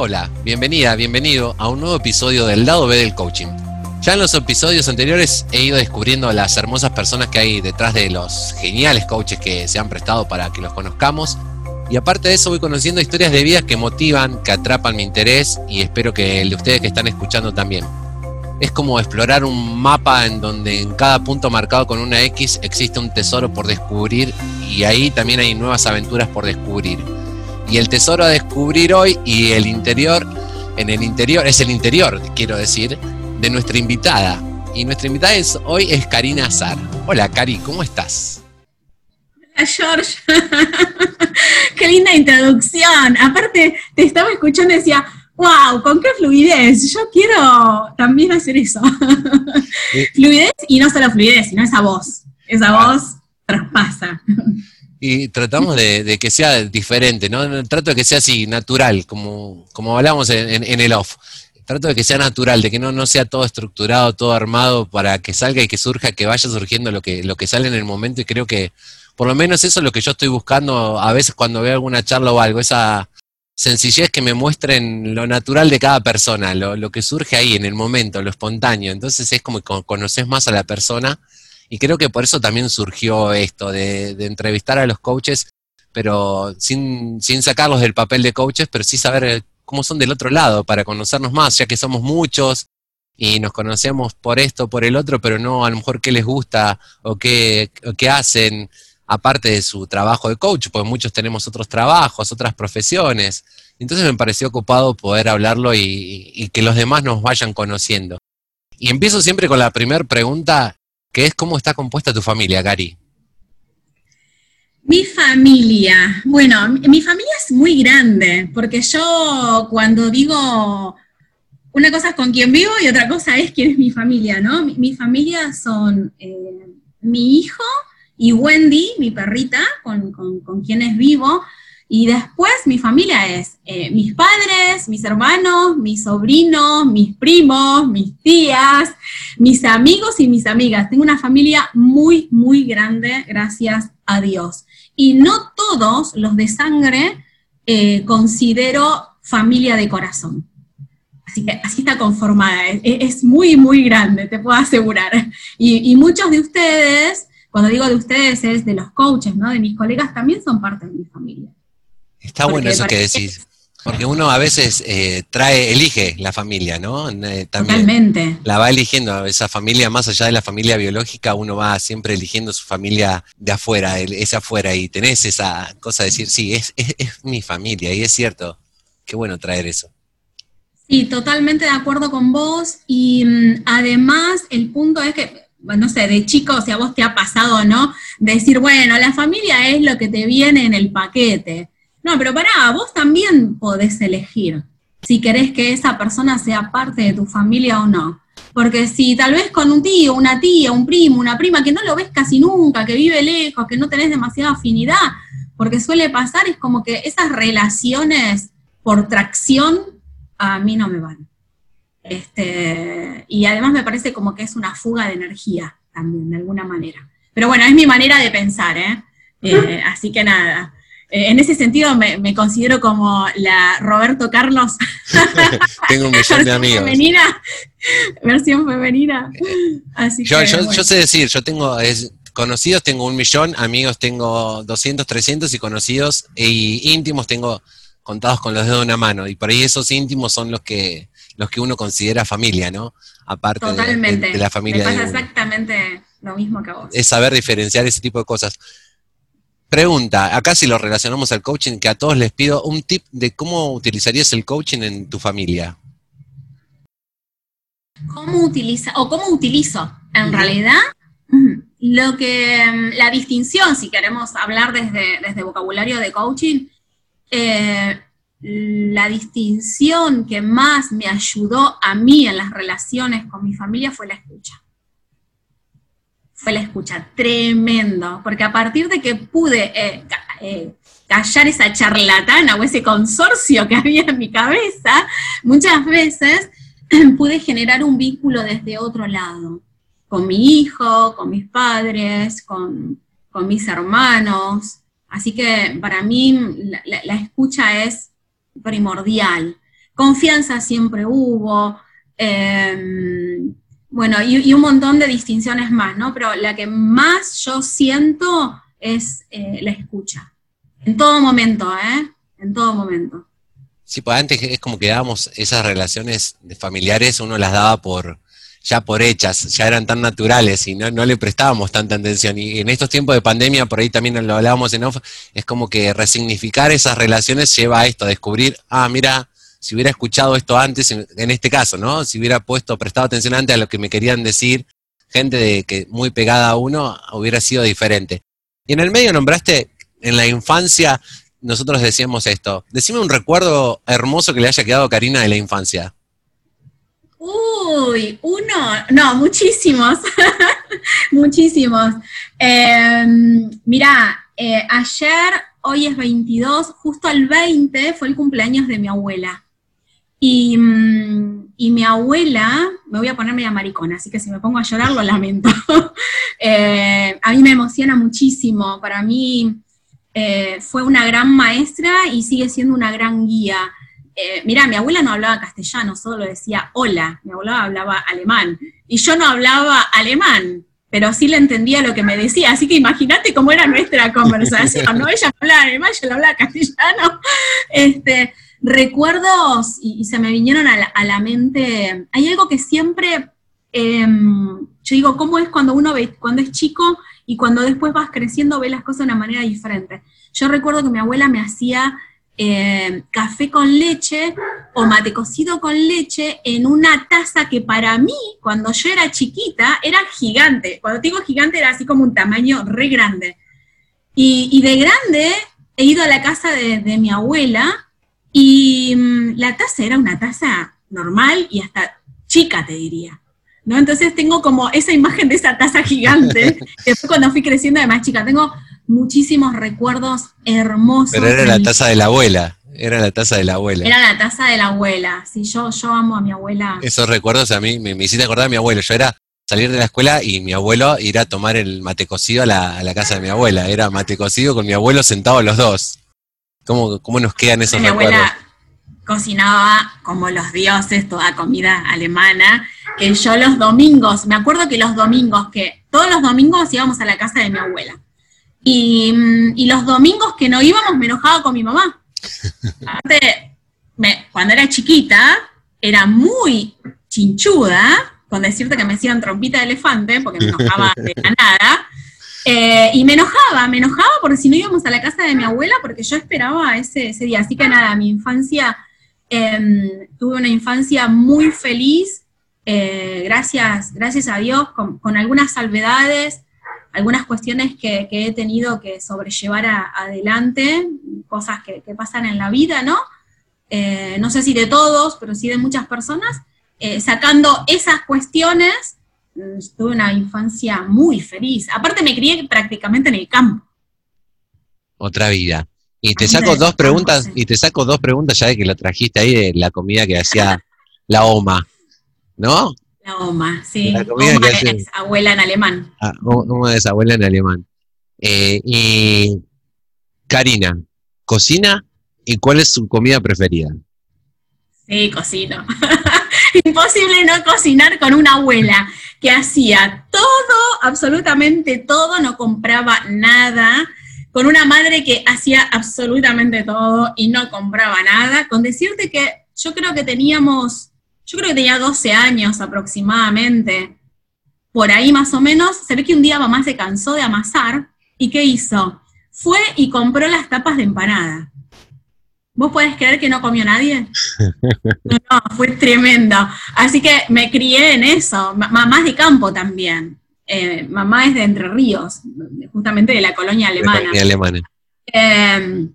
Hola, bienvenida, bienvenido a un nuevo episodio del lado B del coaching. Ya en los episodios anteriores he ido descubriendo las hermosas personas que hay detrás de los geniales coaches que se han prestado para que los conozcamos. Y aparte de eso voy conociendo historias de vidas que motivan, que atrapan mi interés y espero que el de ustedes que están escuchando también. Es como explorar un mapa en donde en cada punto marcado con una X existe un tesoro por descubrir y ahí también hay nuevas aventuras por descubrir. Y el tesoro a descubrir hoy y el interior, en el interior, es el interior, quiero decir, de nuestra invitada. Y nuestra invitada es, hoy es Karina Azar. Hola Cari, ¿cómo estás? Hola George. qué linda introducción. Aparte, te estaba escuchando y decía, wow, con qué fluidez. Yo quiero también hacer eso. fluidez y no solo fluidez, sino esa voz. Esa voz traspasa. Y tratamos de, que sea diferente, ¿no? Trato de que sea así, natural, como, como hablamos en, el off. Trato de que sea natural, de que no, no sea todo estructurado, todo armado para que salga y que surja, que vaya surgiendo lo que, lo que sale en el momento. Y creo que por lo menos eso es lo que yo estoy buscando a veces cuando veo alguna charla o algo, esa sencillez que me muestren lo natural de cada persona, lo, lo que surge ahí en el momento, lo espontáneo. Entonces es como que conoces más a la persona y creo que por eso también surgió esto, de, entrevistar a los coaches, pero sin, sin sacarlos del papel de coaches, pero sí saber cómo son del otro lado, para conocernos más, ya que somos muchos y nos conocemos por esto, por el otro, pero no a lo mejor qué les gusta o qué, qué hacen, aparte de su trabajo de coach, porque muchos tenemos otros trabajos, otras profesiones. Entonces me pareció ocupado poder hablarlo y, y que los demás nos vayan conociendo. Y empiezo siempre con la primera pregunta, que es cómo está compuesta tu familia, Gary. Mi familia, bueno, mi familia es muy grande, porque yo cuando digo una cosa es con quién vivo y otra cosa es quién es mi familia, ¿no? Mi, familia son eh, mi hijo y Wendy, mi perrita, con, con, con quienes vivo, y después mi familia es eh, mis padres, mis hermanos, mis sobrinos, mis primos, mis tías, mis amigos y mis amigas. Tengo una familia muy, muy grande, gracias a Dios. Y no todos los de sangre eh, considero familia de corazón. Así que así está conformada, es, muy, muy grande, te puedo asegurar. Y, y, muchos de ustedes, cuando digo de ustedes es de los coaches, ¿no? de mis colegas, también son parte de mi familia. Está bueno eso que decís. Porque uno a veces eh, trae, elige la familia, ¿no? Eh, Totalmente. La va eligiendo, esa familia, más allá de la familia biológica, uno va siempre eligiendo su familia de afuera, esa afuera, y tenés esa cosa de decir, sí, es, es, mi familia, y es cierto. Qué bueno traer eso. Sí, totalmente de acuerdo con vos, y mm, además el punto es que, bueno, no sé, de chico, o sea, vos te ha pasado, ¿no? decir, bueno, la familia es lo que te viene en el paquete no, pero pará, vos también podés elegir si querés que esa persona sea parte de tu familia o no. Porque si tal vez con un tío, una tía, un primo, una prima que no lo ves casi nunca, que vive lejos, que no tenés demasiada afinidad, porque suele pasar, es como que esas relaciones por tracción a mí no me van. Este, y además me parece como que es una fuga de energía también, de alguna manera. Pero bueno, es mi manera de pensar, ¿eh? eh así que nada. Eh, en ese sentido me, considero como la Roberto Carlos. Tengo un millón de amigos. Femenina, versión femenina. yo, sé decir, yo tengo conocidos tengo un millón, amigos tengo 200, 300 y conocidos y íntimos tengo contados con los dedos de una mano. Y por ahí esos íntimos son los que los que uno considera familia, ¿no? Aparte De, la familia. Me pasa exactamente lo mismo que a vos. Es saber diferenciar ese tipo de cosas. Pregunta, acá si lo relacionamos al coaching, que a todos les pido un tip de cómo utilizarías el coaching en tu familia. ¿Cómo utiliza o cómo utilizo? En realidad, lo que mm, la distinción, si queremos hablar desde, desde vocabulario de coaching, eh, la distinción que más me ayudó a mí en las relaciones con mi familia fue la escucha fue la escucha, tremendo, porque a partir de que pude eh, eh, callar esa charlatana o ese consorcio que había en mi cabeza, muchas veces pude generar un vínculo desde otro lado, con mi hijo, con mis padres, con, mis hermanos. Así que para mí la, escucha es primordial. confianza siempre hubo, em, bueno, y, un montón de distinciones más, ¿no? Pero la que más yo siento es eh, la escucha. En todo momento, ¿eh? En todo momento. Sí, pues antes es como que dábamos esas relaciones familiares, uno las daba por ya por hechas, ya eran tan naturales y no, le prestábamos tanta atención. Y en estos tiempos de pandemia, por ahí también lo hablábamos en off, es como que resignificar esas relaciones lleva a esto, a descubrir, ah, mira, si hubiera escuchado esto antes, en, este caso, ¿no? Si hubiera puesto, prestado atención antes a lo que me querían decir, gente de que muy pegada a uno, hubiera sido diferente. Y en el medio nombraste en la infancia nosotros decíamos esto. Decime un recuerdo hermoso que le haya quedado a Karina de la infancia. Uy, uno, no, muchísimos, muchísimos. Em, mirá, eh, ayer, hoy es 22, justo al 20 fue el cumpleaños de mi abuela. Y, mm, y, mi abuela, me voy a poner media maricona, así que si me pongo a llorar lo lamento. Eh, a mí me emociona muchísimo, para mí eh, fue una gran maestra y sigue siendo una gran guía. Eh, mirá, mi abuela no hablaba castellano, solo decía hola, mi abuela hablaba alemán, y yo no hablaba alemán, pero sí le entendía lo que me decía, así que imagínate cómo era nuestra conversación, ¿no? Ella hablaba alemán, yo le hablaba castellano. Este, recuerdos, y, se me vinieron a la, mente, hay algo que siempre, em, yo digo, ¿cómo es cuando uno ve, cuando es chico y cuando después vas creciendo ve las cosas de una manera diferente. Yo recuerdo que mi abuela me hacía eh, café con leche o mate cocido con leche en una taza que para mí, cuando yo era chiquita, era gigante. Cuando digo gigante era así como un tamaño re grande. Y, de grande he ido a la casa de, mi abuela y mm, la taza era una taza normal y hasta chica, te diría. ¿no? Entonces tengo como esa imagen de esa taza gigante, que fue cuando fui creciendo de más chica. Tengo muchísimos recuerdos hermosos. Pero era la taza de la abuela. Era la taza de la abuela. Era la taza de la abuela. Sí, yo, yo amo a mi abuela. Esos recuerdos a mí me, me hiciste acordar a mi abuelo. Yo era salir de la escuela y mi abuelo ir a tomar el mate cocido a la, casa de mi abuela. Era mate cocido con mi abuelo sentados los dos. ¿Cómo, cómo nos quedan esos recuerdos? cocinaba como los dioses, toda comida alemana, que yo los domingos, me acuerdo que los domingos, que todos los domingos íbamos a la casa de mi abuela. Y, mm, los domingos que no íbamos me enojaba con mi mamá. Aparte, cuando era chiquita, era muy chinchuda, con decirte que me hacían trompita de elefante, porque me enojaba de la nada. Eh, y me enojaba, me enojaba porque si no íbamos a la casa de mi abuela, porque yo esperaba ese, ese día. Así que nada, mi infancia Em, tuve una infancia muy feliz, eh, gracias, gracias a Dios, con, algunas salvedades, algunas cuestiones que, he tenido que sobrellevar adelante, cosas que, pasan en la vida, ¿no? Eh, no sé si de todos, pero sí de muchas personas. Eh, sacando esas cuestiones, tuve una infancia muy feliz. Aparte me crié prácticamente en el campo. Otra vida. Y te saco dos preguntas, y te saco dos preguntas ya de que lo trajiste ahí de la comida que hacía la OMA, ¿no? La OMA, sí. La comida Oma que es abuela en alemán. Ah, Oma es abuela en alemán. Eh, y Karina, ¿cocina? ¿Y cuál es su comida preferida? Sí, cocino. Imposible no cocinar con una abuela que hacía todo, absolutamente todo, no compraba nada con una madre que hacía absolutamente todo y no compraba nada, con decirte que yo creo que teníamos, yo creo que tenía 12 años aproximadamente, por ahí más o menos, se ve que un día mamá se cansó de amasar y ¿qué hizo? Fue y compró las tapas de empanada. ¿Vos podés creer que no comió nadie? No, no, fue tremendo. Así que me crié en eso, mamás de campo también. Eh, mamá es de Entre Ríos, justamente de la colonia alemana. Em,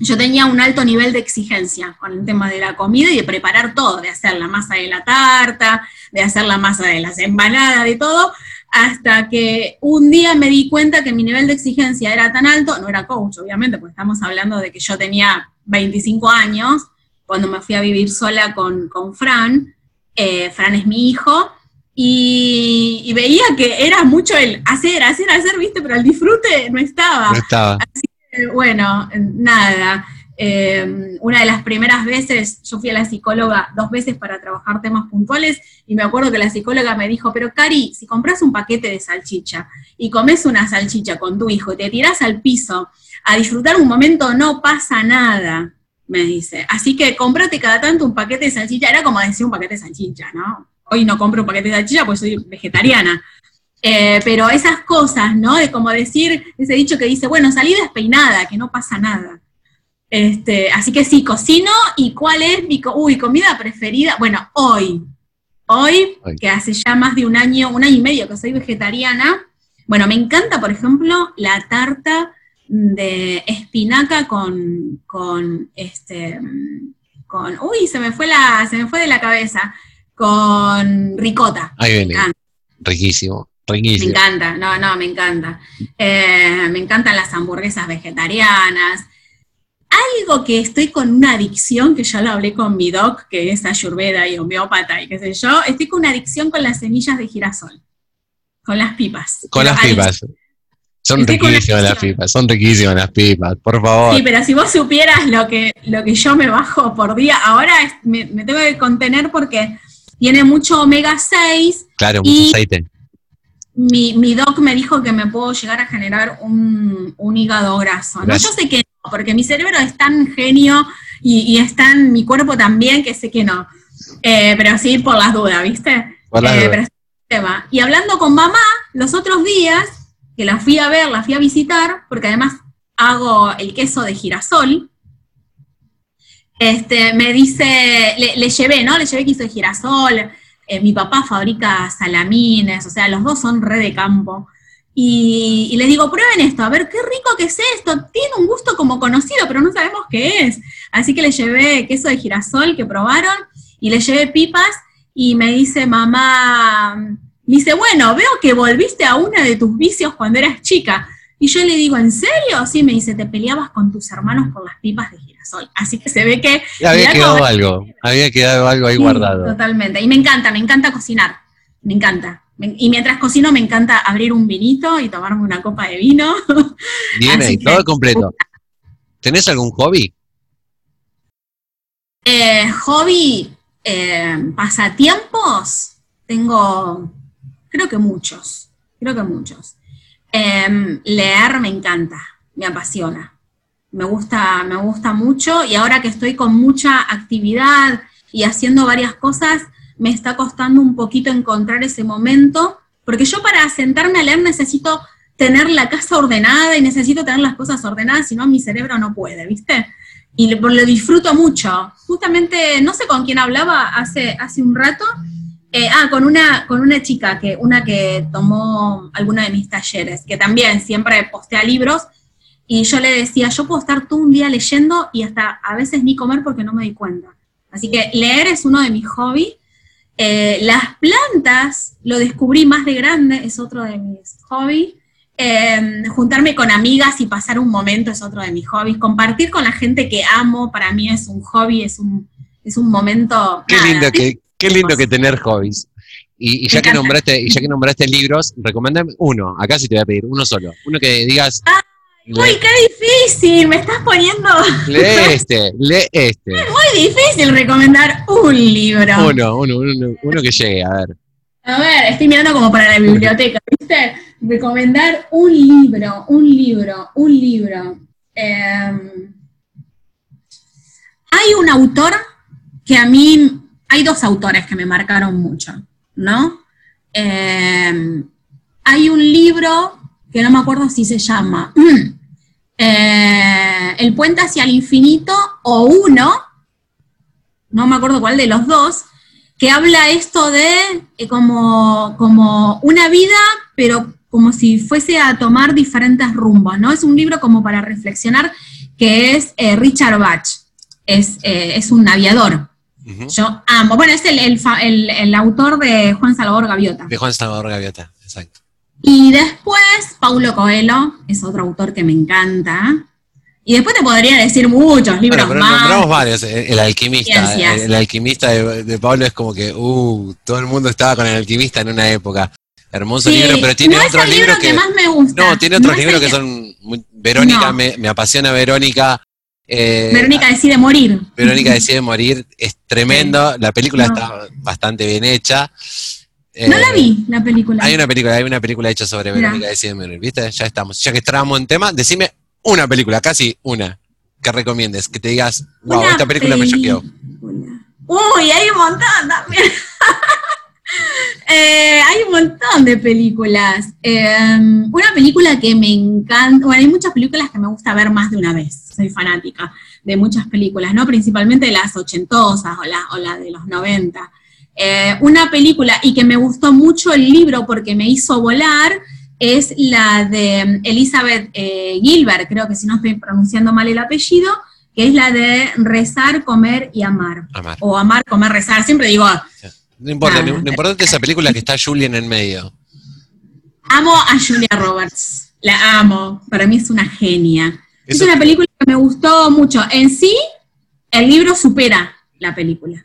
yo tenía un alto nivel de exigencia con el tema de la comida y de preparar todo, de hacer la masa de la tarta, de hacer la masa de las empanadas, de todo, hasta que un día me di cuenta que mi nivel de exigencia era tan alto, no era coach, obviamente, porque estamos hablando de que yo tenía 25 años, cuando me fui a vivir sola con, Fran, eh, Fran es mi hijo, y, veía que era mucho el hacer, hacer, hacer, viste, pero el disfrute no estaba. No estaba. Así que, bueno, nada. Eh, una de las primeras veces, yo fui a la psicóloga dos veces para trabajar temas puntuales y me acuerdo que la psicóloga me dijo, pero Cari, si compras un paquete de salchicha y comes una salchicha con tu hijo y te tiras al piso a disfrutar un momento, no pasa nada, me dice. Así que cómprate cada tanto un paquete de salchicha, era como decir un paquete de salchicha, ¿no? Hoy no compro un paquete de salchicha porque soy vegetariana. Eh, pero esas cosas, ¿no? De como decir, ese dicho que dice, bueno, salí despeinada, que no pasa nada. Este, así que sí, cocino. ¿Y cuál es mi uy, comida preferida? Bueno, hoy. Hoy, que hace ya más de un año, un año y medio que soy vegetariana. Bueno, me encanta, por ejemplo, la tarta de espinaca con, con este, con, uy, se me fue la, se me fue de la cabeza, con ricota. Ahí viene. Riquísimo. Riquísimo. Me encanta, no, no, me encanta. Eh, me encantan las hamburguesas vegetarianas, algo que estoy con una adicción, que ya lo hablé con mi doc, que es ayurveda y homeópata y qué sé yo, estoy con una adicción con las semillas de girasol, con las pipas. Con las pipas. Son riquísimas las pipas, son riquísimas las pipas, por favor. Sí, pero si vos supieras lo que, lo que yo me bajo por día, ahora me, tengo que contener porque tiene mucho omega 6. Claro, mucho aceite. Mi, mi, doc me dijo que me puedo llegar a generar un, hígado graso. ¿no? Yo sé que porque mi cerebro es tan genio y, está en mi cuerpo también que sé que no. Eh, pero sí, por las dudas, ¿viste? Por las eh, Y hablando con mamá, los otros días, que la fui a ver, la fui a visitar, porque además hago el queso de girasol, este, me dice, le, llevé, ¿no? Le llevé queso de girasol, eh, mi papá fabrica salamines, o sea, los dos son re de campo. Y, les digo, prueben esto, a ver qué rico que es esto, tiene un gusto como conocido, pero no sabemos qué es. Así que les llevé queso de girasol que probaron y les llevé pipas y me dice mamá, me dice, bueno, veo que volviste a una de tus vicios cuando eras chica. Y yo le digo, ¿en serio? Sí, me dice, te peleabas con tus hermanos por las pipas de girasol. Así que se ve que... había quedado algo, había quedado algo ahí guardado. Totalmente. Y me encanta, me encanta cocinar. Me encanta. Y mientras cocino me encanta abrir un vinito y tomarme una copa de vino. Bien ahí, todo completo. ¿Tenés algún hobby? Eh, hobby, eh, pasatiempos, tengo, creo que muchos, creo que muchos. Em, leer me encanta, me apasiona, me gusta, me gusta mucho y ahora que estoy con mucha actividad y haciendo varias cosas, me está costando un poquito encontrar ese momento, porque yo para sentarme a leer necesito tener la casa ordenada y necesito tener las cosas ordenadas, si no mi cerebro no puede, ¿viste? Y lo, disfruto mucho. Justamente, no sé con quién hablaba hace, hace un rato, eh, ah, con una, con una chica, que, una que tomó alguno de mis talleres, que también siempre postea libros, y yo le decía, yo puedo estar todo un día leyendo y hasta a veces ni comer porque no me di cuenta. Así que leer es uno de mis hobbies eh, las plantas lo descubrí más de grande, es otro de mis hobbies. Em, juntarme con amigas y pasar un momento es otro de mis hobbies. Compartir con la gente que amo para mí es un hobby, es un, es un momento. Qué lindo que, qué lindo que tener hobbies. Y, ya que nombraste, y ya que nombraste libros, recomendame uno. Acá sí te voy a pedir, uno solo. Uno que digas. Ah, Uy, qué difícil, me estás poniendo. Lee este, lee este. Es muy difícil recomendar un libro. Uno, uno, uno, uno que llegue, a ver. A ver, estoy mirando como para la biblioteca, ¿viste? Recomendar un libro, un libro, un libro. Em, hay un autor que a mí, hay dos autores que me marcaron mucho, ¿no? Em, hay un libro que no me acuerdo si se llama eh, El puente hacia el infinito o uno, no me acuerdo cuál de los dos, que habla esto de eh, como, como una vida, pero como si fuese a tomar diferentes rumbos, ¿no? Es un libro como para reflexionar, que es eh, Richard Bach, es, es un aviador. Yo amo, bueno, es el, el, el, autor de Juan Salvador Gaviota. De Juan Salvador Gaviota, exacto. Y después, Paulo Coelho, es otro autor que me encanta. Y después te podría decir muchos libros bueno, pero más. Nombramos varios. El alquimista. El, alquimista de, Pablo es como que, uh, todo el mundo estaba con el alquimista en una época. Hermoso libro, pero tiene otros libros que, más me gusta. No, tiene otros libros que, son Verónica, me, apasiona Verónica. Eh, Verónica decide morir. Verónica decide morir, es tremendo, la película No. está bastante bien hecha. No Eh, la vi, la película. Hay una película, hay una película hecha sobre. Verónica decide morir, ¿viste? Ya estamos. Ya que estábamos en tema, decime una película, casi una, que recomiendes, que te digas, wow, Una esta película me choqueó. Uy, hay un montón también. Eh, hay un montón de películas. Eh, una película que me encanta, bueno, hay muchas películas que me gusta ver más de una vez. Soy fanática de muchas películas, ¿no? Principalmente de las ochentosas o la, o la de los noventa. Eh, una película, y que me gustó mucho el libro porque me hizo volar, es la de Elizabeth eh, Gilbert, creo que si no estoy pronunciando mal el apellido, que es la de rezar, comer y amar. Amar. O amar, comer, rezar. Siempre digo, No importa, Ah. lo, importante es esa película que está Julian en medio. amo a Julia Roberts. La amo. Para mí es una genia. Es una película que me gustó mucho. En sí, el libro supera la película.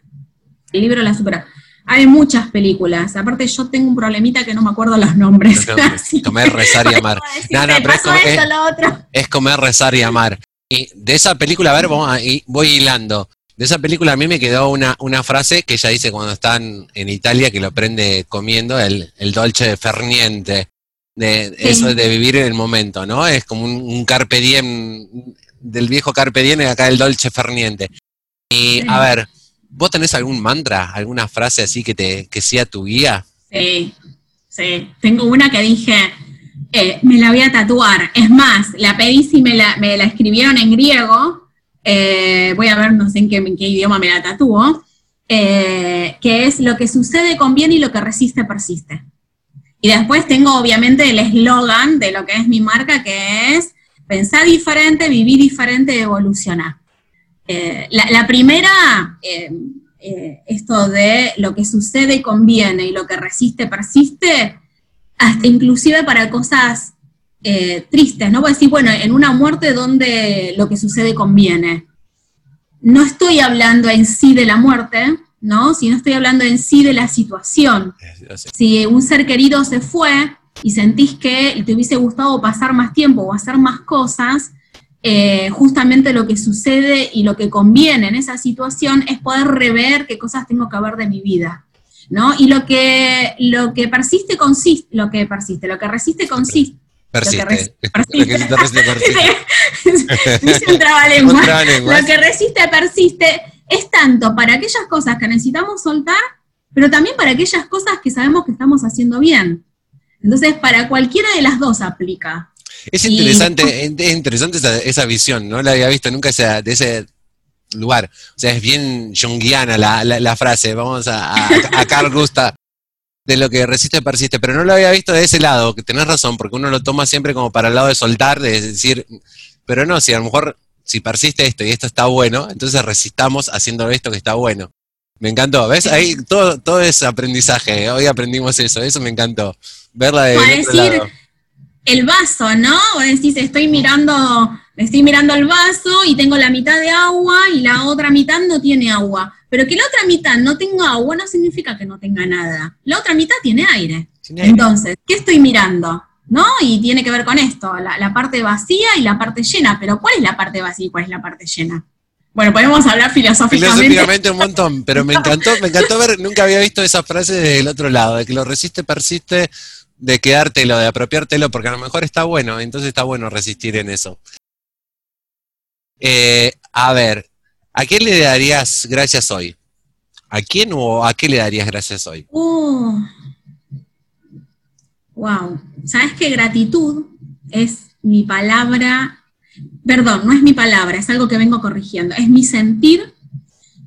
El libro la supera. Hay muchas películas. Aparte, yo tengo un problemita que no me acuerdo los nombres. Así Comer, rezar y no amar. No, no, pero es pasó como- esto, es- lo otro. Es comer, rezar y amar. Y de esa película, a ver, vamos a- y voy hilando. De esa película a mí me quedó una, una frase que ella dice cuando están en Italia, que lo aprende comiendo, el, el dolce ferniente. De Sí. eso de vivir en el momento, ¿no? Es como un, un carpe diem, del viejo carpe diem, y acá el dolce ferniente. Y Sí. a ver, ¿vos tenés algún mantra, alguna frase así que te que sea tu guía? Sí, sí. Tengo una que dije, eh, me la voy a tatuar. Es más, la pedí si me la, me la escribieron en griego. eh, voy a ver, no sé en qué, idioma me la tatúo. eh, que es lo que sucede conviene y lo que resiste persiste. Y después tengo obviamente el eslogan de lo que es mi marca, que es pensar diferente, vivir diferente, evolucionar. Eh, la, la primera, eh, eh, esto de lo que sucede conviene y lo que resiste persiste, hasta inclusive para cosas tristes, ¿no? A decir, bueno, en una muerte donde lo que sucede conviene. No estoy hablando en sí de la muerte, ¿no? Sino estoy hablando en sí de la situación si un ser querido se fue y sentís que te hubiese gustado pasar más tiempo o hacer más cosas, eh, justamente lo que sucede y lo que conviene en esa situación es poder rever qué cosas tengo que ver de mi vida. ¿no? Y lo que, lo que persiste consiste, lo que persiste, lo que resiste consiste. Persiste. Lo que Lo resiste, persiste. Dice un trabalengua. Un. Lo que resiste persiste es tanto para aquellas cosas que necesitamos soltar, pero también para aquellas cosas que sabemos que estamos haciendo bien. Entonces, para cualquiera de las dos aplica. Es Y- interesante, es interesante esa, esa visión, no la había visto nunca esa, de ese lugar. O sea, es bien junguiana la, la, la frase, vamos a, a, a Carl Gustav, de lo que resiste persiste, pero no lo había visto de ese lado, que tenés razón, porque uno lo toma siempre como para el lado de soltar, de decir, pero no, si a lo mejor, si persiste esto y esto está bueno, entonces resistamos haciendo esto que está bueno. Me encantó, ¿ves? Ahí todo, todo es aprendizaje, hoy aprendimos eso, eso me encantó. Verla de Para decir, el vaso, ¿no? Vos decís, estoy mirando, estoy mirando el vaso y tengo la mitad de agua y la otra mitad no tiene agua. Pero que la otra mitad no tenga agua no significa que no tenga nada. La otra mitad tiene aire. Entonces, ¿qué estoy mirando? ¿No? Y tiene que ver con esto, la, la parte vacía y la parte llena. Pero ¿cuál es la parte vacía y cuál es la parte llena? Bueno, podemos hablar filosóficamente. Filosóficamente un montón, pero me encantó, me encantó ver, nunca había visto esa frase del otro lado, de que lo resiste, persiste, de quedártelo, de apropiártelo, porque a lo mejor está bueno, entonces está bueno resistir en eso. Eh, a ver, ¿a quién le darías gracias hoy? ¿A quién o a qué le darías gracias hoy? Uh, wow. ¿Sabes qué? Gratitud es mi palabra, perdón, no es mi palabra, es algo que vengo corrigiendo, es mi sentir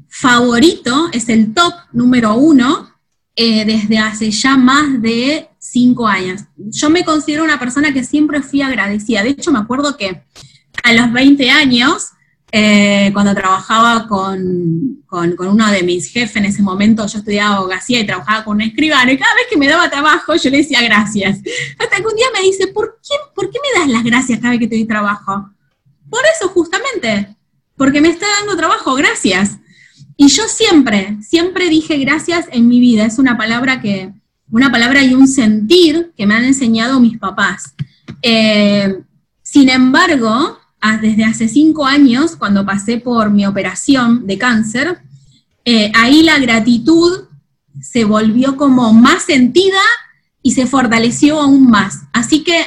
favorito, es el top número uno eh, desde hace ya más de cinco años. Yo me considero una persona que siempre fui agradecida. De hecho, me acuerdo que a los 20 años, eh, cuando trabajaba con, con, uno de mis jefes en ese momento, yo estudiaba abogacía y trabajaba con un escribano, y cada vez que me daba trabajo yo le decía gracias. Hasta que un día me dice, ¿por qué, ¿por qué me das las gracias cada vez que te doy trabajo? Por eso justamente, porque me está dando trabajo, gracias. Y yo siempre, siempre dije gracias en mi vida, es una palabra que, una palabra y un sentir que me han enseñado mis papás. Eh, sin embargo, desde hace cinco años, cuando pasé por mi operación de cáncer, eh, ahí la gratitud se volvió como más sentida y se fortaleció aún más. Así que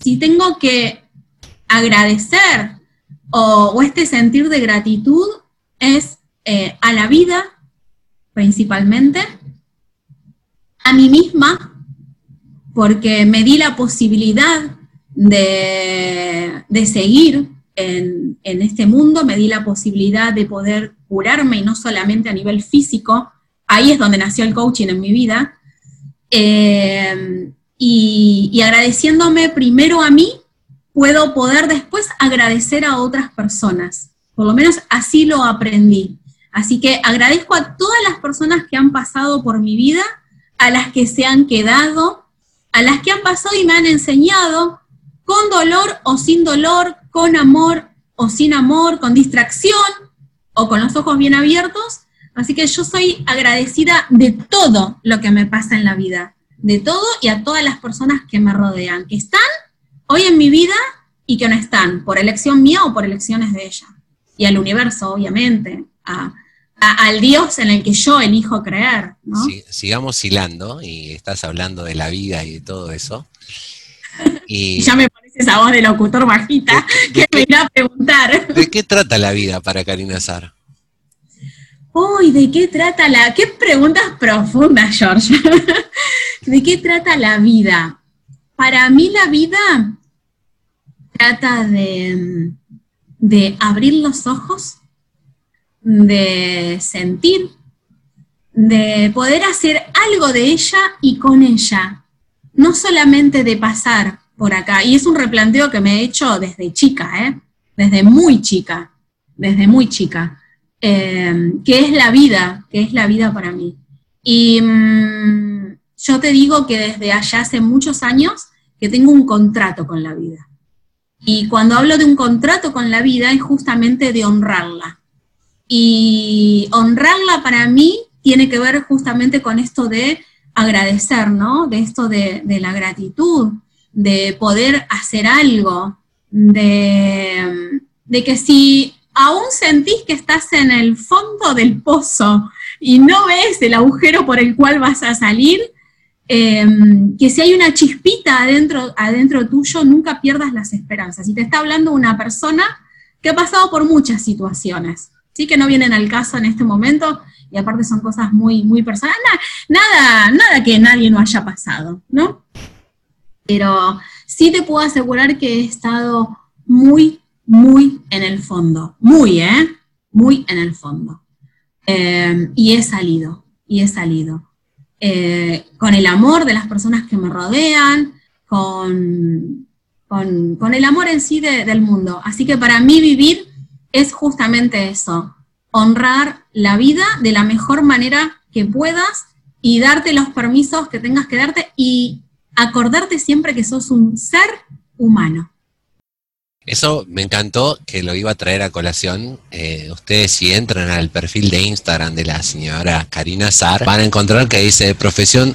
si tengo que agradecer o, este sentir de gratitud es eh, a la vida principalmente, a mí misma, porque me di la posibilidad de, seguir en, este mundo, me di la posibilidad de poder curarme y no solamente a nivel físico, ahí es donde nació el coaching en mi vida, eh, y, agradeciéndome primero a mí, puedo poder después agradecer a otras personas. Por lo menos así lo aprendí. Así que agradezco a todas las personas que han pasado por mi vida, a las que se han quedado, a las que han pasado y me han enseñado, con dolor o sin dolor, con amor o sin amor, con distracción o con los ojos bien abiertos. Así que yo soy agradecida de todo lo que me pasa en la vida, de todo y a todas las personas que me rodean, que están hoy en mi vida y que no están, por elección mía o por elecciones de ella. Y al universo, obviamente, al Dios en el que yo elijo creer. sigamos hilando, y estás hablando de la vida y de todo eso. Y ya me parece esa voz de locutor bajita que me irá a preguntar. ¿De qué trata la vida para Karina Sar? Uy, ¿de qué trata la...? Qué preguntas profundas, George. ¿De qué trata la vida? Para mí la vida trata de, de abrir los ojos, de sentir, de poder hacer algo de ella y con ella, no solamente de pasar por acá. Y es un replanteo que me he hecho desde chica, ¿eh? desde muy chica, desde muy chica, eh, que es la vida, que es la vida para mí. Y mm, yo te digo que desde allá hace muchos años que tengo un contrato con la vida. Y cuando hablo de un contrato con la vida es justamente de honrarla. Y honrarla para mí tiene que ver justamente con esto de agradecer, ¿no? De esto de, la gratitud, de poder hacer algo, de, que si aún sentís que estás en el fondo del pozo y no ves el agujero por el cual vas a salir, em, que si hay una chispita adentro, adentro tuyo, nunca pierdas las esperanzas. Y te está hablando una persona que ha pasado por muchas situaciones, ¿sí? que no vienen al caso en este momento, y aparte son cosas muy, muy personales, nada, nada que nadie no haya pasado, ¿no? Pero sí te puedo asegurar que he estado muy, muy en el fondo, muy, ¿eh? Muy en el fondo. Eh, y he salido, y he salido. Eh, con el amor de las personas que me rodean, con, con, el amor en sí del mundo. Así que para mí vivir es justamente eso, honrar la vida de la mejor manera que puedas y darte los permisos que tengas que darte y acordarte siempre que sos un ser humano. Eso me encantó que lo iba a traer a colación. Eh, ustedes si entran al perfil de Instagram de la señora Karina Sar, van a encontrar que dice profesión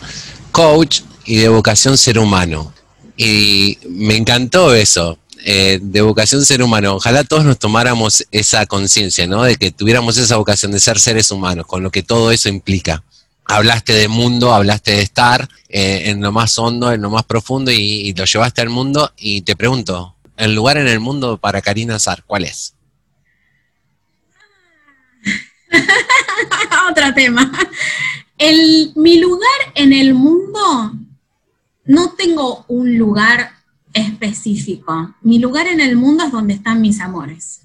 coach y de vocación ser humano. Y me encantó eso, eh, de vocación ser humano. Ojalá todos nos tomáramos esa conciencia, ¿no? De que tuviéramos esa vocación de ser seres humanos, con lo que todo eso implica. Hablaste de mundo, hablaste de estar eh, en lo más hondo, en lo más profundo y, lo llevaste al mundo. Y te pregunto, ¿el lugar en el mundo para Karina Azar, cuál es? Otro tema. El, mi lugar en el mundo, no tengo un lugar específico. Mi lugar en el mundo es donde están mis amores.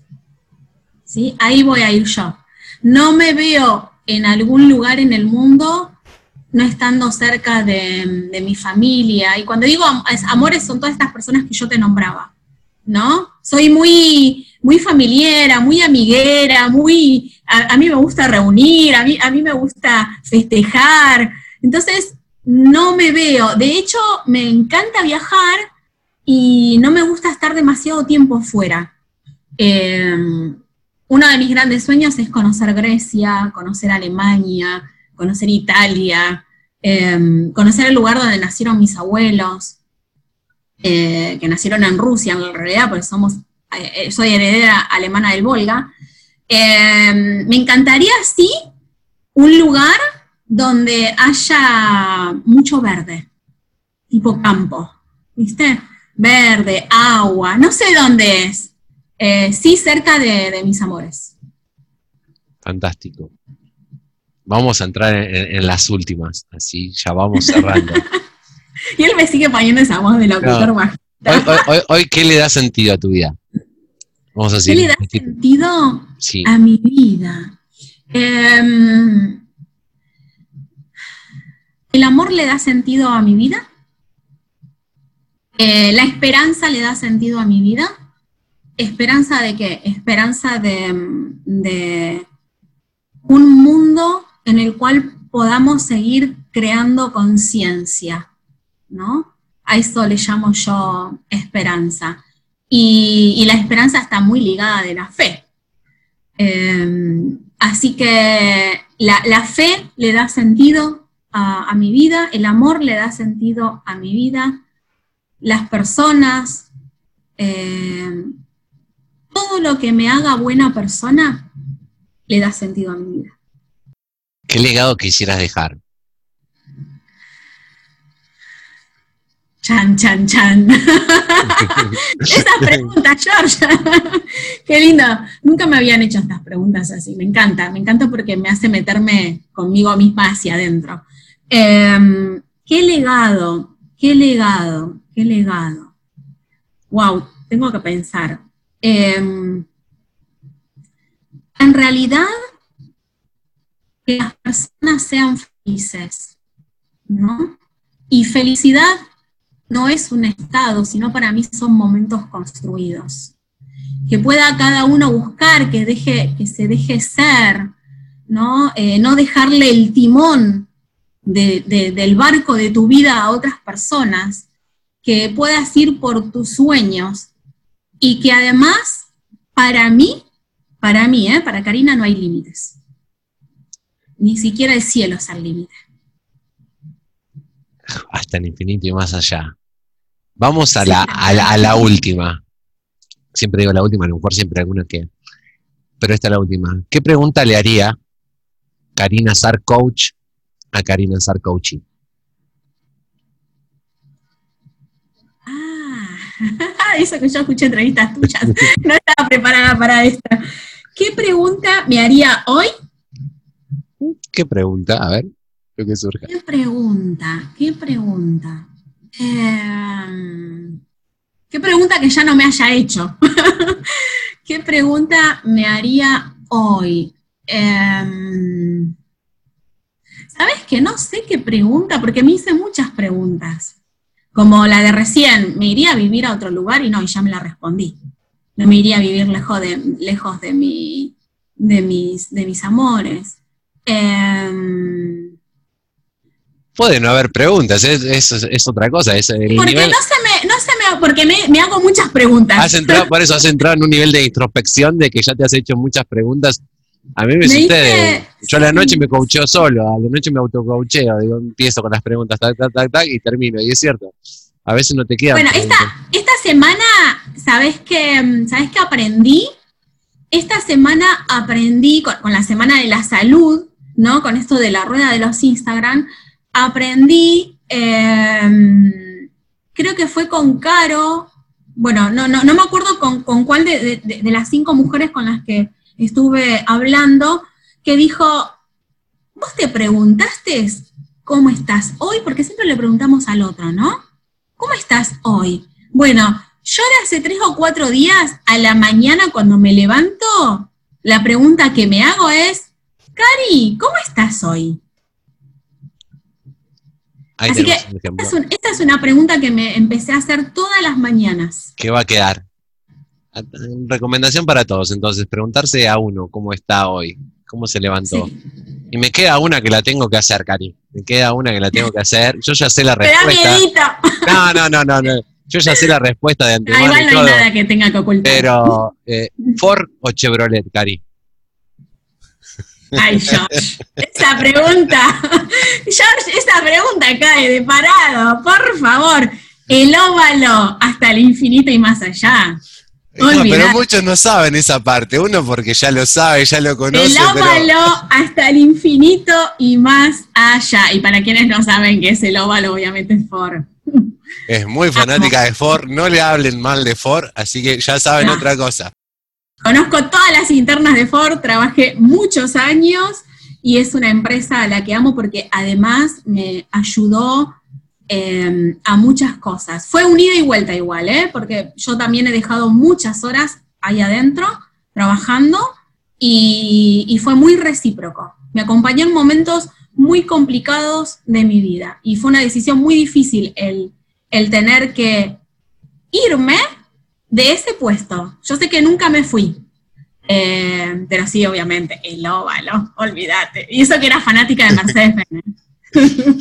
¿Sí? Ahí voy a ir yo. No me veo en algún lugar en el mundo no estando cerca de, mi familia. Y cuando digo amores son todas estas personas que yo te nombraba, ¿no? Soy muy, muy familiera, muy amiguera, muy, a, mí me gusta reunir, a mí, a mí me gusta festejar. Entonces, no me veo. De hecho, me encanta viajar, y no me gusta estar demasiado tiempo fuera. Em, uno de mis grandes sueños es conocer Grecia, conocer Alemania, conocer Italia, em, conocer el lugar donde nacieron mis abuelos, eh, que nacieron en Rusia en realidad, porque somos eh, soy heredera alemana del Volga. Eh, me encantaría, sí, un lugar donde haya mucho verde, tipo campo, ¿viste? Verde, agua, no sé dónde es, eh, sí cerca de, mis amores. Fantástico. Vamos a entrar en, las últimas, así ya vamos cerrando. y él me sigue poniendo esa voz de locutor no. hoy, hoy, ¿qué le da sentido a tu vida? Vamos a decir. ¿Qué le da sentido a mi vida? Em, ¿El amor le da sentido a mi vida? Eh, ¿La esperanza le da sentido a mi vida? ¿Esperanza de qué? Esperanza de, un mundo en el cual podamos seguir creando conciencia, ¿no? A eso le llamo yo esperanza. Y, la esperanza está muy ligada de la fe. Em, así que la, fe le da sentido a, mi vida, el amor le da sentido a mi vida, las personas, em, todo lo que me haga buena persona le da sentido a mi vida. ¿Qué legado quisieras dejar? Chan, chan, chan. Esas preguntas, George. Qué lindo. Nunca me habían hecho estas preguntas así. Me encanta, me encanta porque me hace meterme conmigo misma hacia adentro. Em, ¿Qué legado? ¿Qué legado? ¿Qué legado? Wow, tengo que pensar. Em, en realidad, que las personas sean felices, ¿no? Y felicidad no es un estado, sino para mí son momentos construidos. Que pueda cada uno buscar, que, deje, que se deje ser, ¿no? Eh, no dejarle el timón del barco de tu vida a otras personas, que puedas ir por tus sueños y que además, para mí, para mí, ¿eh? para Karina no hay límites. Ni siquiera el cielo es el límite hasta el infinito y más allá. Vamos a, la, a, la, última. Siempre digo la última, a lo mejor siempre alguna que. Pero esta es la última. ¿Qué pregunta le haría Karina Sar Coach a Karina Sar Coaching? Ah, eso que yo escuché entrevistas tuyas. no estaba preparada para esta. ¿Qué pregunta me haría hoy? ¿Qué pregunta? A ver. ¿Qué pregunta? ¿Qué pregunta? Em, ¿Qué pregunta que ya no me haya hecho? ¿Qué pregunta me haría hoy? Em, ¿Sabes que no sé qué pregunta? Porque me hice muchas preguntas. Como la de recién, ¿me iría a vivir a otro lugar? Y no, y ya me la respondí. No me iría a vivir lejos de, lejos de, mi, de, mis, de mis amores. Eh, puede no haber preguntas, es, es, otra cosa. Es porque no se me, no se me, porque me, hago muchas preguntas. Has entrado, por eso has entrado en un nivel de introspección de que ya te has hecho muchas preguntas. A mí me, sucede, yo a la noche me coacheo solo, a la noche me autocoacheo, digo, empiezo con las preguntas, tac, tac, tac, tac, y termino, y es cierto. A veces no te queda. Bueno, esta, esta semana, ¿sabes qué, ¿sabes qué aprendí? Esta semana aprendí, con, con la semana de la salud, ¿no? Con esto de la rueda de los Instagram, aprendí, em, creo que fue con Caro, bueno, no, no, no me acuerdo con, cuál de, las cinco mujeres con las que estuve hablando, que dijo, vos te preguntaste cómo estás hoy, porque siempre le preguntamos al otro, ¿no? ¿Cómo estás hoy? Bueno, yo de hace tres o cuatro días, a la mañana cuando me levanto, la pregunta que me hago es, Cari, ¿cómo estás hoy? Así que esta es, una pregunta que me empecé a hacer todas las mañanas. ¿Qué va a quedar? Recomendación para todos, entonces, preguntarse a uno cómo está hoy, cómo se levantó. Y me queda una que la tengo que hacer, Cari. Me queda una que la tengo que hacer. Yo ya sé la respuesta. No, no, no, no, no. Yo ya sé la respuesta de ah, antemano. igual no hay nada que tenga que ocultar. Pero, eh, ¿Ford o Chevrolet, Cari? Ay, George, esa pregunta, George, esa pregunta cae de parado, por favor, el óvalo hasta el infinito y más allá. Pero muchos no saben esa parte. Uno porque ya lo sabe, ya lo conoce. El óvalo hasta el infinito y más allá. Y para quienes no saben qué es el óvalo, obviamente es Ford. Es muy fanática de Ford. No le hablen mal de Ford, así que ya saben otra cosa. Conozco todas las internas de Ford, trabajé muchos años y es una empresa a la que amo porque además me ayudó Em, a muchas cosas. Fue un ida y vuelta igual, ¿eh? porque yo también he dejado muchas horas ahí adentro trabajando y, fue muy recíproco. Me acompañó en momentos muy complicados de mi vida y fue una decisión muy difícil el, el tener que irme de ese puesto. Yo sé que nunca me fui, eh, pero sí, obviamente, el óvalo, olvídate. Y eso que era fanática de Mercedes-Benz.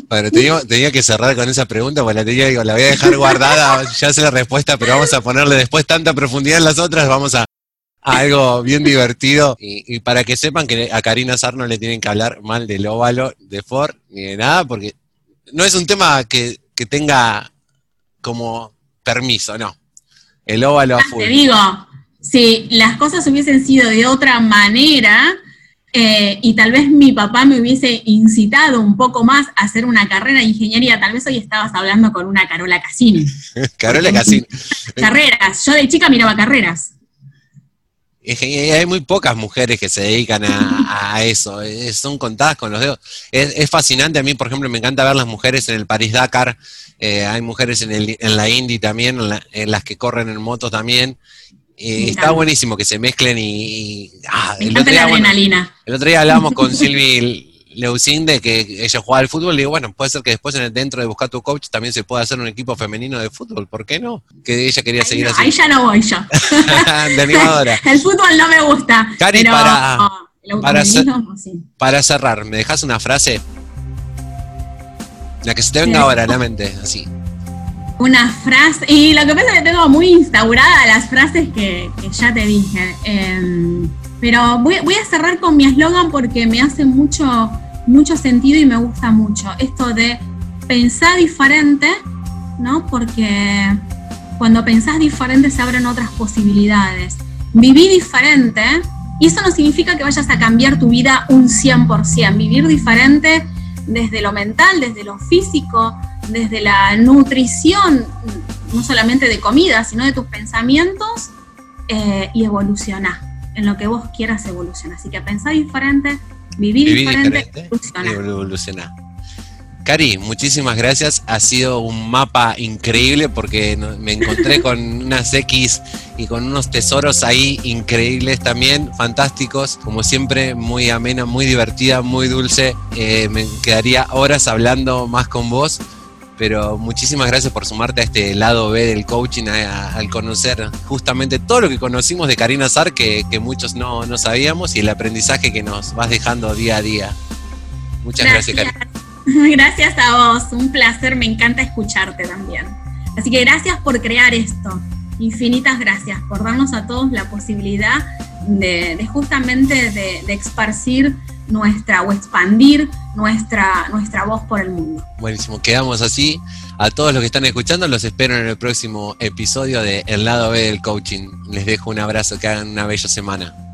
Bueno, tenía, que cerrar con esa pregunta, porque la, tenía, la voy a dejar guardada, ya sé la respuesta, pero vamos a ponerle después tanta profundidad en las otras, vamos a, algo bien divertido. Y, para que sepan que a Karina Sar no le tienen que hablar mal del óvalo, de Ford, ni de nada, porque no es un tema que, tenga como permiso, no. El óvalo a full. Te digo, si las cosas hubiesen sido de otra manera, eh, y tal vez mi papá me hubiese incitado un poco más a hacer una carrera de ingeniería, tal vez hoy estabas hablando con una Carola Cassini. Carola Cassini. carreras, yo de chica miraba carreras. Hay muy pocas mujeres que se dedican a, eso, son contadas con los dedos. Es, fascinante, a mí por ejemplo me encanta ver las mujeres en el París Dakar, eh, hay mujeres en, el, en la Indy también, en, las que corren en moto también, eh, está buenísimo que se mezclen y. ah, Me encanta la adrenalina. el otro día hablábamos con Silvi Leucín de que ella jugaba al fútbol y digo, bueno, puede ser que después en el, dentro de Buscar tu Coach también se pueda hacer un equipo femenino de fútbol, ¿por qué no? Que ella quería seguir así. Ahí ya no voy yo. de animadora. el fútbol no me gusta. Cari, para, para, cerrar, ¿me dejas una frase? La que se te venga ahora a la mente, así una frase, y lo que pasa es que tengo muy instaurada las frases que, ya te dije. Em, pero voy, a cerrar con mi eslogan porque me hace mucho, mucho sentido y me gusta mucho. Esto de pensar diferente, ¿no? Porque cuando pensás diferente se abren otras posibilidades. Vivir diferente, y eso no significa que vayas a cambiar tu vida un 100%. Vivir diferente desde lo mental, desde lo físico, desde la nutrición, no solamente de comida, sino de tus pensamientos, eh, y evolucionar en lo que vos quieras evolucionar. Así que pensar diferente, vivir, diferente, evolucionar. Cari, muchísimas gracias. Ha sido un mapa increíble porque me encontré con unas X y con unos tesoros ahí increíbles también, fantásticos. Como siempre, muy amena, muy divertida, muy dulce. Eh, me quedaría horas hablando más con vos pero muchísimas gracias por sumarte a este lado B del coaching, al conocer justamente todo lo que conocimos de Karina Sar, que, que muchos no, no, sabíamos, y el aprendizaje que nos vas dejando día a día. Muchas gracias, gracias Karina. Gracias a vos, un placer, me encanta escucharte también. Así que gracias por crear esto, infinitas gracias por darnos a todos la posibilidad de, justamente de, de esparcir nuestra o expandir nuestra, nuestra voz por el mundo. Buenísimo, quedamos así. A todos los que están escuchando, los espero en el próximo episodio de El lado B del coaching. Les dejo un abrazo, que hagan una bella semana.